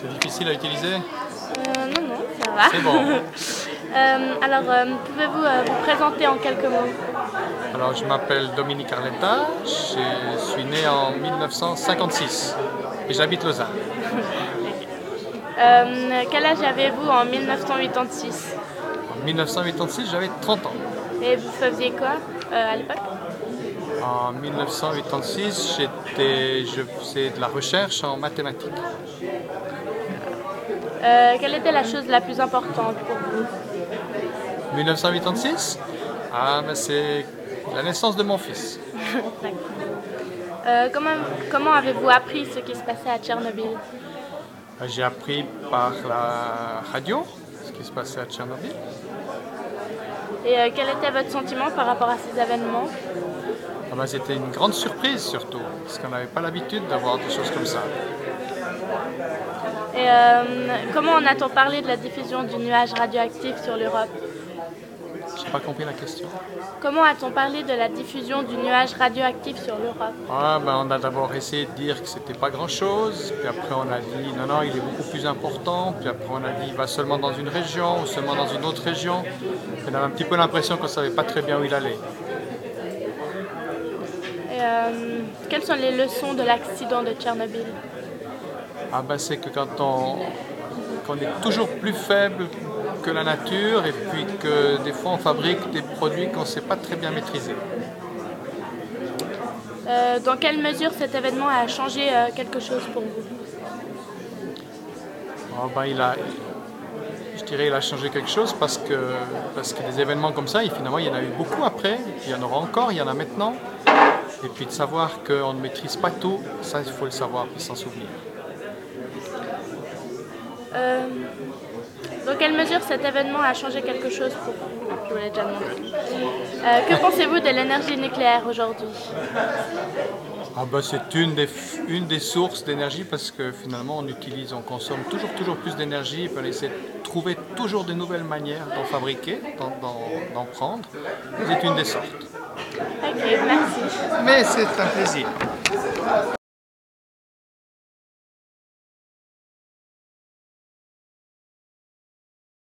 C'est difficile à utiliser? Euh, non, non, ça va. C'est bon. Euh, alors, euh, pouvez-vous vous présenter en quelques mots? Alors, je m'appelle Dominique Arletta, je suis né en 1956 et j'habite Lausanne. Quel âge avez-vous en 1986 En 1986, j'avais 30 ans. Et vous faisiez quoi à l'époque? En 1986, j'étais, je faisais de la recherche en mathématiques. Euh, Quelle était la chose la plus importante pour vous? 1986, ah, ben c'est la naissance de mon fils. Euh, comment comment avez-vous appris ce qui se passait à Tchernobyl? J'ai appris par la radio ce qui se passait à Tchernobyl. Et euh, quel était votre sentiment par rapport à ces événements? Ah ben, C'était une grande surprise surtout, parce qu'on n'avait pas l'habitude d'avoir des choses comme ça. Et euh, comment en a-t-on parlé de la diffusion du nuage radioactif sur l'Europe? Je n'ai pas compris la question. Comment a-t-on parlé de la diffusion du nuage radioactif sur l'Europe? Ah, ben, on a d'abord essayé de dire que c'était pas grand-chose, puis après on a dit non, non, il est beaucoup plus important, puis après on a dit il va seulement dans une région ou seulement dans une autre région. On avait un petit peu l'impression qu'on ne savait pas très bien où il allait. Et, euh, Quelles sont les leçons de l'accident de Tchernobyl? Ah ben, c'est que quand on, est toujours plus faible que la nature et puis que des fois on fabrique des produits qu'on ne sait pas très bien maîtriser. Euh, Dans quelle mesure cet événement a changé euh, quelque chose pour vous? Ah ben, il a, je dirais il a changé quelque chose parce que, parce que des événements comme ça, et finalement il y en a eu beaucoup après, il y en aura encore, il y en a maintenant. Et puis de savoir qu'on ne maîtrise pas tout, ça il faut le savoir et s'en souvenir. Euh, Dans quelle mesure cet événement a changé quelque chose pour vous Je vous l'ai déjà demandé. Euh, que pensez-vous de l'énergie nucléaire aujourd'hui? Ah ben, c'est une des, une des sources d'énergie parce que finalement on utilise, on consomme toujours, toujours plus d'énergie et puis on essaie de trouver toujours de nouvelles manières d'en fabriquer, d'en prendre. C'est une des sortes. Ok, merci. Mais c'est un plaisir.